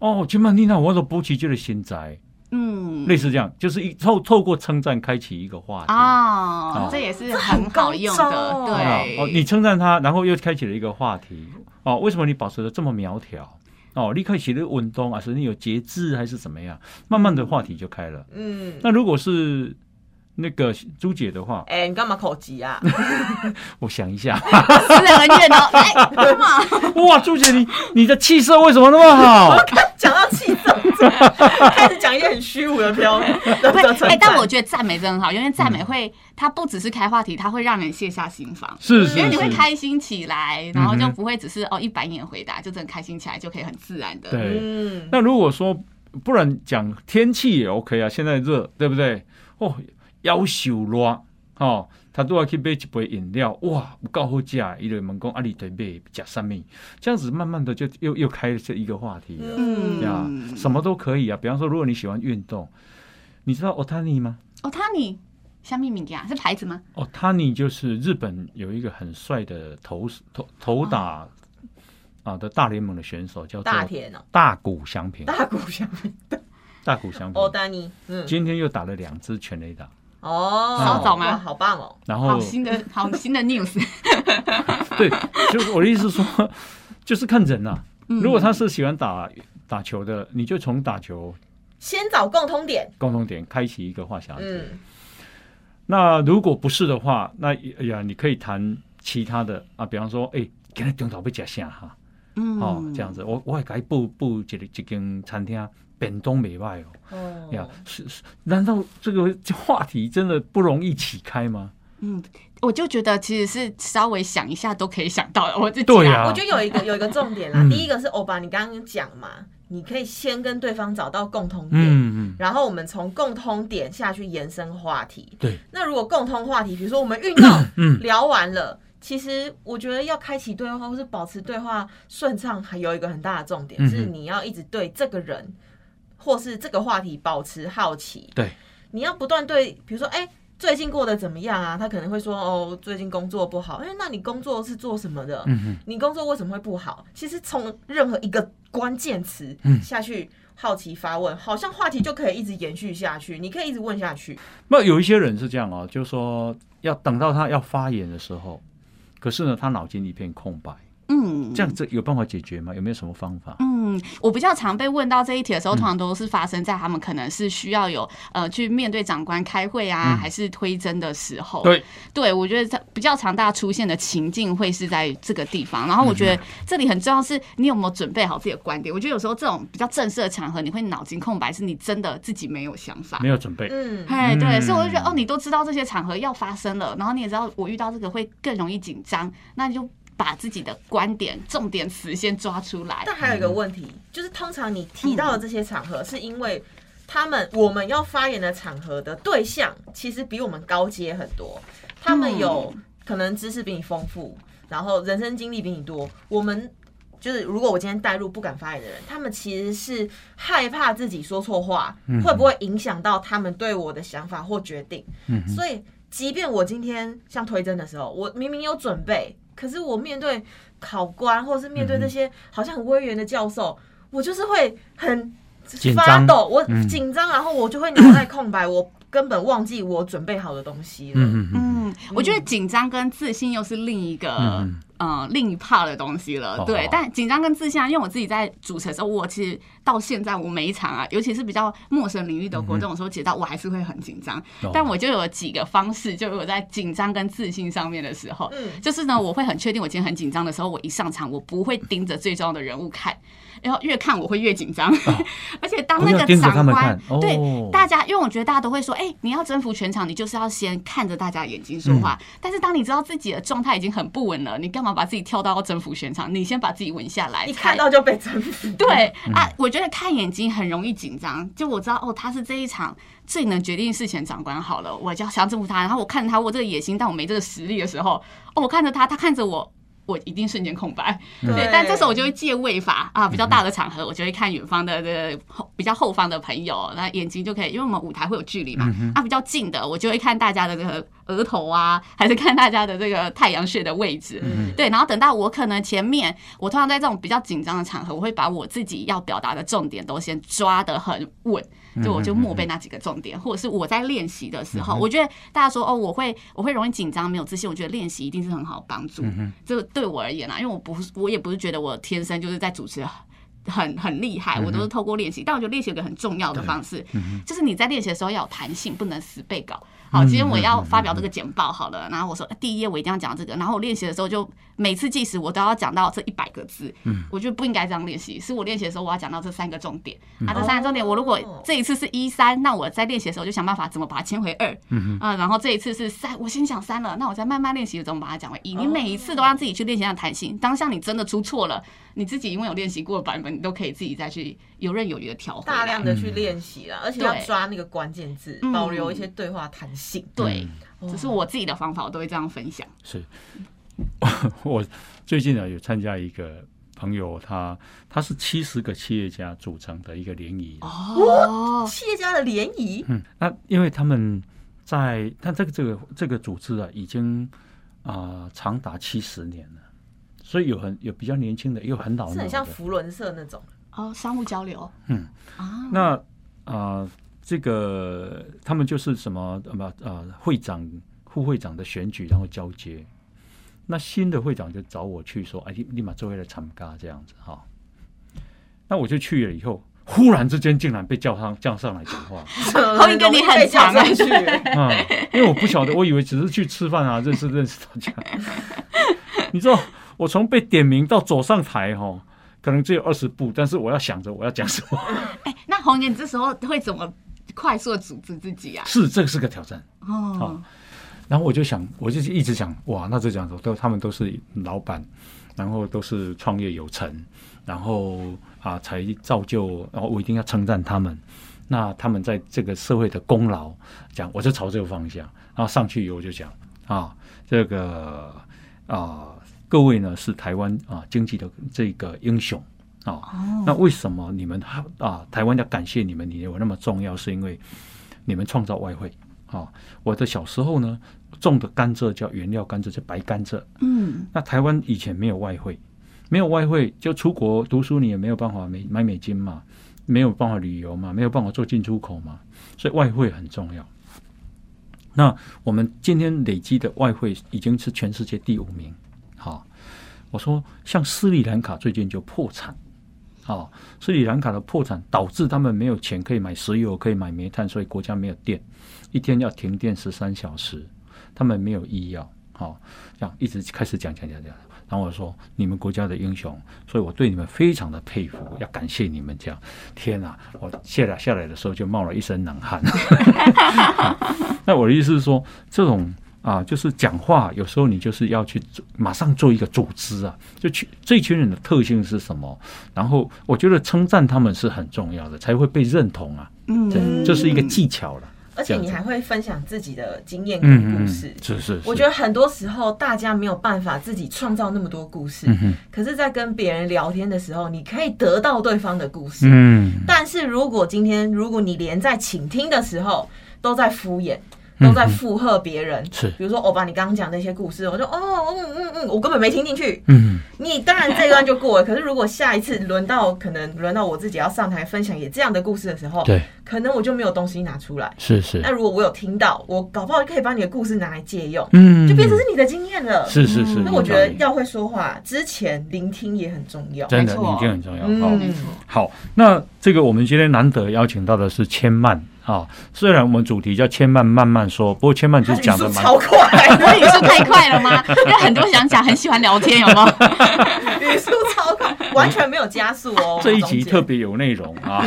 哦，今晚你那我都补起这个新宅，嗯类似这样，就是一透透过称赞开启一个话题。啊，这也是很好用的，对啊，哦，你称赞他，然后又开启了一个话题。哦，为什么你保持的这么苗条？哦，你开启了运动，啊是你有节制，还是怎么样？慢慢的话题就开了。嗯，那如果是那个朱姐的话，哎、你干嘛口急啊？我想一下，私人恩怨哦，哎，干嘛？哇，朱姐你你的气色为什么那么好？讲到气色，开始讲一些很虚无的飘哎，但我觉得赞美真的很好，因为赞美会，它不只是开话题，它会让人卸下心防。是是因为你会是，开心起来，然后就不会只是哦一板眼回答，就真的开心起来，就可以很自然的。对。嗯，那如果说不然讲天气也 OK 啊，现在热，对不对？哦，要求热，哦，他都要去买一杯饮料，哇，有够好食的，伊就问讲啊，你得买食什么？这样子慢慢的就又又开了这一个话题了。嗯呀，什么都可以啊。比方说，如果你喜欢运动，你知道 Otani 吗哦，他你香蜜米啊是牌子吗？？Otani 就是日本有一个很帅的投投投打啊的大联盟的选手，叫做大田哦，大谷翔平。大谷翔平，大谷翔平欧丹尼，嗯，今天又打了两支全垒打，哦，好早吗？好棒哦，然后好新的好新的 news。对，就是我的意思是说，就是看人呐、啊。嗯。如果他是喜欢打打球的，你就从打球先找共通点，共同点开启一个话匣子。嗯，那如果不是的话，那哎呀，你可以谈其他的啊，比方说，哎、今天中岛被夹下哈？嗯。哦，这样子，我我还给他报报一个一间餐厅，便当没歹哦。哦呀，是是，难道这个话题真的不容易起开吗？嗯，我就觉得其实是稍微想一下都可以想到的。我自己对啊我觉得有一个 有一个重点啦，嗯第一个是欧巴，你刚刚讲嘛，你可以先跟对方找到共同点，嗯嗯，然后我们从共通点下去延伸话题。对，那如果共通话题，比如说我们运动 嗯聊完了，其实我觉得要开启对话或是保持对话顺畅，还有一个很大的重点、嗯是你要一直对这个人或是这个话题保持好奇。对，你要不断对，比如说，哎、最近过得怎么样啊？他可能会说，哦，最近工作不好。哎、那你工作是做什么的？嗯哼，你工作为什么会不好？其实从任何一个关键词嗯下去好奇发问，好像话题就可以一直延续下去，你可以一直问下去。那有一些人是这样哦，就是说要等到他要发言的时候，可是呢，他脑筋一片空白，嗯，这样子有办法解决吗？有没有什么方法？嗯，我比较常被问到这一题的时嗯候，通常都是发生在他们可能是需要有呃去面对长官开会啊，嗯还是推甄的时候。对，对，我觉得它比较常大出现的情境会是在这个地方。然后我觉嗯得这里很重要是你有没有准备好自己的观点。我觉得有时候这种比较正式的场合，你会脑筋空白，是你真的自己没有想法没。有准备，嗯，哎，对，嗯所以我就觉得哦，你都知道这些场合要发生了，然后你也知道我遇到这个会更容易紧张，那你就把自己的观点、重点词先抓出来。但还有一个问题，就是通常你提到的这些场合，是因为他们我们要发言的场合的对象，其实比我们高阶很多，他们有可能知识比你丰富，然后人生经历比你多。我们就是如果我今天带入不敢发言的人，他们其实是害怕自己说错话，会不会影响到他们对我的想法或决定？嗯，所以，即便我今天像推甄的时候，我明明有准备，可是我面对考官或者是面对那些好像很威严的教授，我就是会很发抖，我嗯。紧张，然后我就会脑袋空白，我根本忘记我准备好的东西了。嗯嗯嗯，嗯，我觉得紧张跟自信又是另一个嗯。呃另一 part 的东西了。对但紧张跟自信啊，因为我自己在主持的时候，我其实到现在我每一场啊，尤其是比较陌生领域的活动的时候，其实到我还是会很紧张。哦。但我就有几个方式，就我在紧张跟自信上面的时候，嗯。就是呢，我会很确定我今天很紧张的时候，我一上场我不会盯着最重要的人物看。然后越看我会越紧张，而且当那个长官哦对大家，因为我觉得大家都会说，哎、你要征服全场，你就是要先看着大家眼睛说嗯话。但是当你知道自己的状态已经很不稳了，你干嘛把自己跳到要征服全场？你先把自己稳下来，一看到就被征服。对嗯啊，我觉得看眼睛很容易紧张。就我知道哦，他是这一场最能决定事情的长官。好了，我就要想要征服他，然后我看着他，我这个野心，但我没这个实力的时候，哦，我看着他，他看着我。我一定瞬间空白，嗯。对，但这时候我就会借位法啊，比较大的场合，我就会看远方的这个后比较后方的朋友，那眼睛就可以，因为我们舞台会有距离嘛，嗯啊，比较近的，我就会看大家的这个额头啊，还是看大家的这个太阳穴的位置。嗯对，然后等到我可能前面，我通常在这种比较紧张的场合，我会把我自己要表达的重点都先抓得很稳，就我就默背那几个重点，或者是我在练习的时候，我觉得大家说哦，我会我会容易紧张，没有自信，我觉得练习一定是很好帮助。这对我而言啊，因为我不是我也不是觉得我天生就是在主持。很很厉害，我都是透过练习。但我觉得练习有个很重要的方式，就是你在练习的时候要有弹性，不能死背稿。好，今天我要发表这个简报好了，然后我说第一页我一定要讲这个，然后我练习的时候就每次计时我都要讲到这一百个字。嗯，我觉得不应该这样练习，是我练习的时候我要讲到这三个重点啊，这三个重点我如果这一次是一三，那我在练习的时候就想办法怎么把它牵回二。嗯啊，然后这一次是三，我先讲三了，那我再慢慢练习怎么把它讲回一。你每一次都让自己去练习那弹性，当下你真的出错了，你自己因为有练习过的版本，你都可以自己再去游刃有余的调回。大量的去练习啦，而且要抓那个关键字，嗯保留一些对话弹性。对，哦这是我自己的方法，我都会这样分享。是，我最近呢有参加一个朋友，他他是七十个企业家组成的一个联谊。哦，企业家的联谊，嗯，那因为他们在他这个这个这个组织啊，已经啊、长达七十年了，所以有很有比较年轻的，也有很老是很。像福伦社那种。哦，商务交流，嗯啊，那啊、这个他们就是什么呃不呃会长、副会长的选举，然后交接。那新的会长就找我去说，哎，立立马做为了参加这样子哈。那我就去了以后，忽然之间竟然被叫上叫上来讲话后一个你很长被叫上去，啊、因为我不晓得，我以为只是去吃饭啊，认识认识大家。你知道，我从被点名到走上台哈、可能只有二十步，但是我要想着我要讲什么，哎，那红颜，你这时候会怎么快速的组织自己啊？是这个是个挑战。哦，然后我就想，我就一直想，哇，那这讲说都他们都是老板，然后都是创业有成，然后啊才造就，然后我一定要称赞他们。那他们在这个社会的功劳，讲我就朝这个方向，然后上去以后我就讲啊，这个啊各位呢是台湾啊经济的这个英雄啊，哦那为什么你们啊台湾要感谢你们，你有那么重要？是因为你们创造外汇啊。我的小时候呢，种的甘蔗叫原料甘蔗，叫白甘蔗。嗯，那台湾以前没有外汇，没有外汇就出国读书，你也没有办法美买美金嘛，没有办法旅游嘛，没有办法做进出口嘛，所以外汇很重要。那我们今天累积的外汇已经是全世界第五名。好，我说像斯里兰卡最近就破产，啊，斯里兰卡的破产导致他们没有钱可以买石油，可以买煤炭，所以国家没有电，一天要停电十三小时，他们没有医药，好、这样一直开始讲讲讲讲。然后我说你们国家的英雄，所以我对你们非常的佩服，要感谢你们这样。天哪，我下来下来的时候就冒了一身冷汗。那我的意思是说，这种啊，就是讲话有时候你就是要去做马上做一个组织啊，就去这群人的特性是什么？然后我觉得称赞他们是很重要的，才会被认同啊。嗯这这是一个技巧了。而且你还会分享自己的经验嗯跟嗯嗯，故事。是是，我觉得很多时候大家没有办法自己创造那么多故事，嗯可是，在跟别人聊天的时候，你可以得到对方的故事。嗯，但是如果今天，如果你连在倾听的时候都在敷衍，都在附和别人，是比如说我把，你刚刚讲那些故事，我就哦，嗯嗯嗯，我根本没听进去。嗯你当然这一段就过了，可是如果下一次轮到可能轮到我自己要上台分享也这样的故事的时候，对，可能我就没有东西拿出来。是是那，如果我有听到，我搞不好可以把你的故事拿来借用，嗯就变成是你的经验了。是是是。那我觉得要会说话之前，聆听也很重要。真的聆听很重要。嗯好，那这个我们今天难得邀请到的是千曼啊，虽然我们主题叫千曼慢慢说，不过千曼就讲的蛮超快，我语速太快了吗？因为很多想讲，很喜欢聊天，有没有？语速超快，完全没有加速哦。这一集特别有内容啊。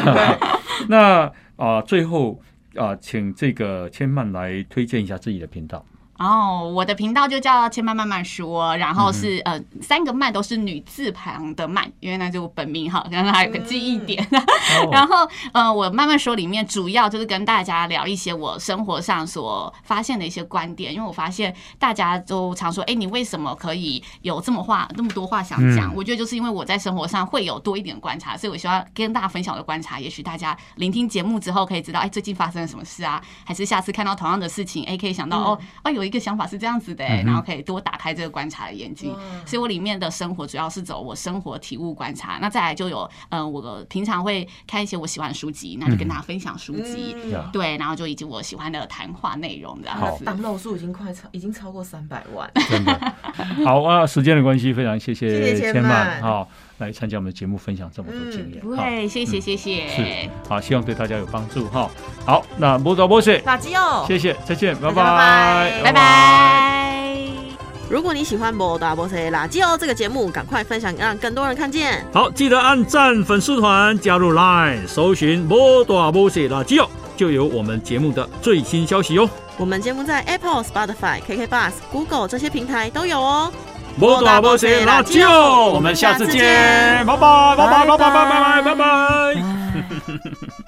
那啊、最后啊、请这个千曼来推荐一下自己的频道。哦，我的频道就叫千慢慢慢说，然后是、呃三个慢都是女字旁的慢，因为那是我本名哈，刚刚还有个记忆点。然后呃，我慢慢说里面主要就是跟大家聊一些我生活上所发现的一些观点，因为我发现大家都常说，哎，你为什么可以有这么话那么多话想讲？嗯我觉得就是因为我在生活上会有多一点观察，所以我希望跟大家分享我的观察，也许大家聆听节目之后可以知道，哎，最近发生了什么事啊？还是下次看到同样的事情，哎，可以想到、哦哦，有的一个想法是这样子的、然后可以多打开这个观察的眼睛。所以我里面的生活主要是走我生活体悟观察，那再来就有嗯，我平常会看一些我喜欢的书籍，那就跟大家分享书籍。对，然后就以及我喜欢的谈话内容这样好子。当肉数已经快超，已经超过三百万。真的好啊！时间的关系，非常谢谢谢谢千曼好来参加我们的节目，分享这么多经验。好不会，谢谢谢谢。是好，希望对大家有帮助哈。好，那波导波谢，垃圾哦，谢谢，再见，拜拜拜拜。如果你喜欢《波大波塞垃圾哦》这个节目，赶快分享，让更多人看见。好，记得按赞粉丝团，加入 Line，搜寻波大波谢垃圾哦，就有我们节目的最新消息哦。我们节目在 Apple、Spotify、KK Bus、Google 这些平台都有哦。波大波西，那就，我们下次见，拜拜，拜拜，拜拜，拜拜，拜拜。